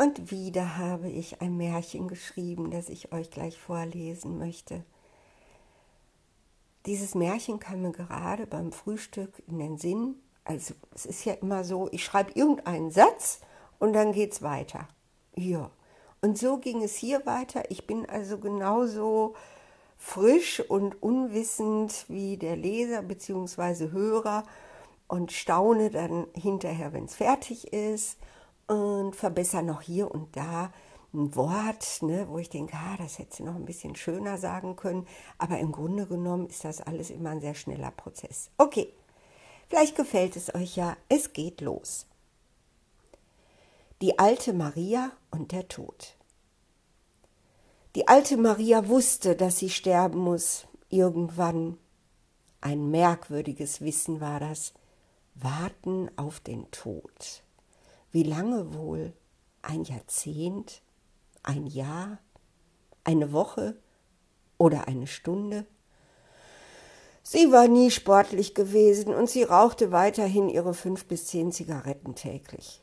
Und wieder habe ich ein Märchen geschrieben, das ich euch gleich vorlesen möchte. Dieses Märchen kam mir gerade beim Frühstück in den Sinn. Also es ist ja immer so, ich schreibe irgendeinen Satz und dann geht es weiter. Ja. Und so ging es hier weiter. Ich bin also genauso frisch und unwissend wie der Leser bzw. Hörer und staune dann hinterher, wenn es fertig ist und verbessere noch hier und da ein Wort, ne, wo ich denke, ah, das hätte sie noch ein bisschen schöner sagen können. Aber im Grunde genommen ist das alles immer ein sehr schneller Prozess. Okay, vielleicht gefällt es euch ja. Es geht los. Die alte Maria und der Tod. Die alte Maria wusste, dass sie sterben muss, irgendwann. Ein merkwürdiges Wissen war das. Warten auf den Tod. Wie lange wohl? Ein Jahrzehnt? Ein Jahr? Eine Woche? Oder eine Stunde? Sie war nie sportlich gewesen und sie rauchte weiterhin ihre fünf bis zehn Zigaretten täglich.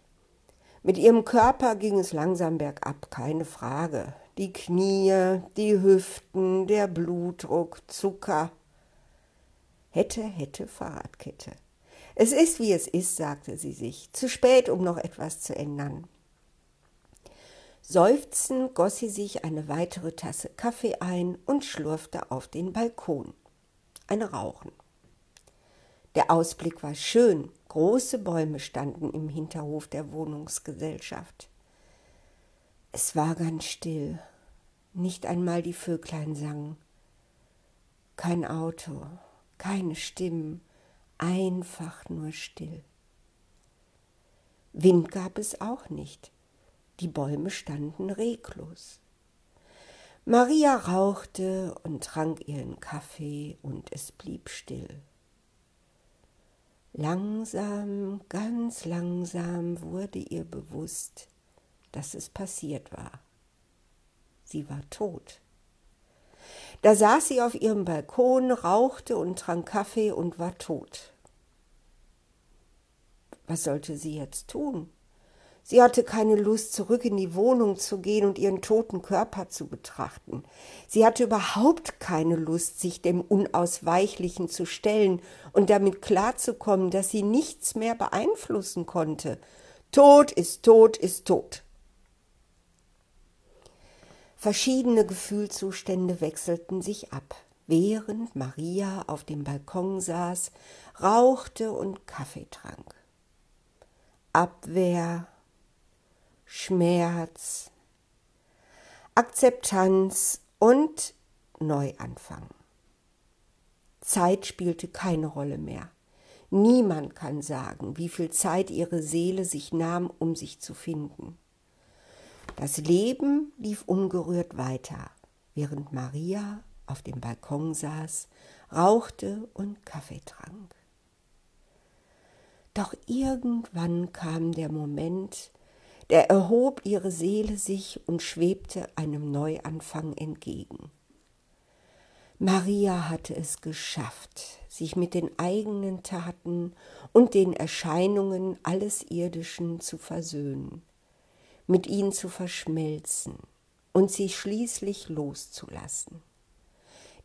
Mit ihrem Körper ging es langsam bergab, keine Frage. Die Knie, die Hüften, der Blutdruck, Zucker. Hätte, hätte, Fahrradkette. Es ist, wie es ist, sagte sie sich. Zu spät, um noch etwas zu ändern. Seufzend goss sie sich eine weitere Tasse Kaffee ein und schlurfte auf den Balkon. Ein Rauchen. Der Ausblick war schön. Große Bäume standen im Hinterhof der Wohnungsgesellschaft. Es war ganz still. Nicht einmal die Vöglein sangen. Kein Auto, keine Stimmen, einfach nur still. Wind gab es auch nicht, die Bäume standen reglos. Maria rauchte und trank ihren Kaffee und es blieb still. Langsam, ganz langsam wurde ihr bewusst, dass es passiert war. Sie war tot. Da saß sie auf ihrem Balkon, rauchte und trank Kaffee und war tot. Was sollte sie jetzt tun? Sie hatte keine Lust, zurück in die Wohnung zu gehen und ihren toten Körper zu betrachten. Sie hatte überhaupt keine Lust, sich dem Unausweichlichen zu stellen und damit klarzukommen, dass sie nichts mehr beeinflussen konnte. Tod ist tot ist tot. Verschiedene Gefühlszustände wechselten sich ab, während Maria auf dem Balkon saß, rauchte und Kaffee trank. Abwehr, Schmerz, Akzeptanz und Neuanfang. Zeit spielte keine Rolle mehr. Niemand kann sagen, wie viel Zeit ihre Seele sich nahm, um sich zu finden. Das Leben lief ungerührt weiter, während Maria auf dem Balkon saß, rauchte und Kaffee trank. Doch irgendwann kam der Moment, der erhob ihre Seele sich und schwebte einem Neuanfang entgegen. Maria hatte es geschafft, sich mit den eigenen Taten und den Erscheinungen alles Irdischen zu versöhnen mit ihnen zu verschmelzen und sie schließlich loszulassen.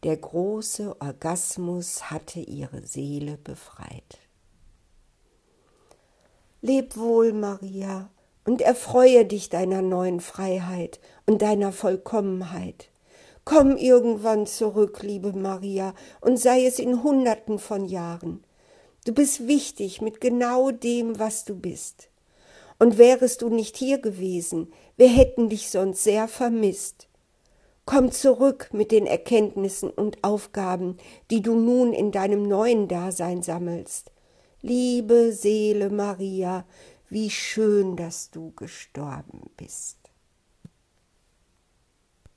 Der große Orgasmus hatte ihre Seele befreit. Leb wohl, Maria, und erfreue dich deiner neuen Freiheit und deiner Vollkommenheit. Komm irgendwann zurück, liebe Maria, und sei es in Hunderten von Jahren. Du bist wichtig mit genau dem, was du bist. Und wärest du nicht hier gewesen, wir hätten dich sonst sehr vermisst. Komm zurück mit den Erkenntnissen und Aufgaben, die du nun in deinem neuen Dasein sammelst. Liebe Seele Maria, wie schön, dass du gestorben bist.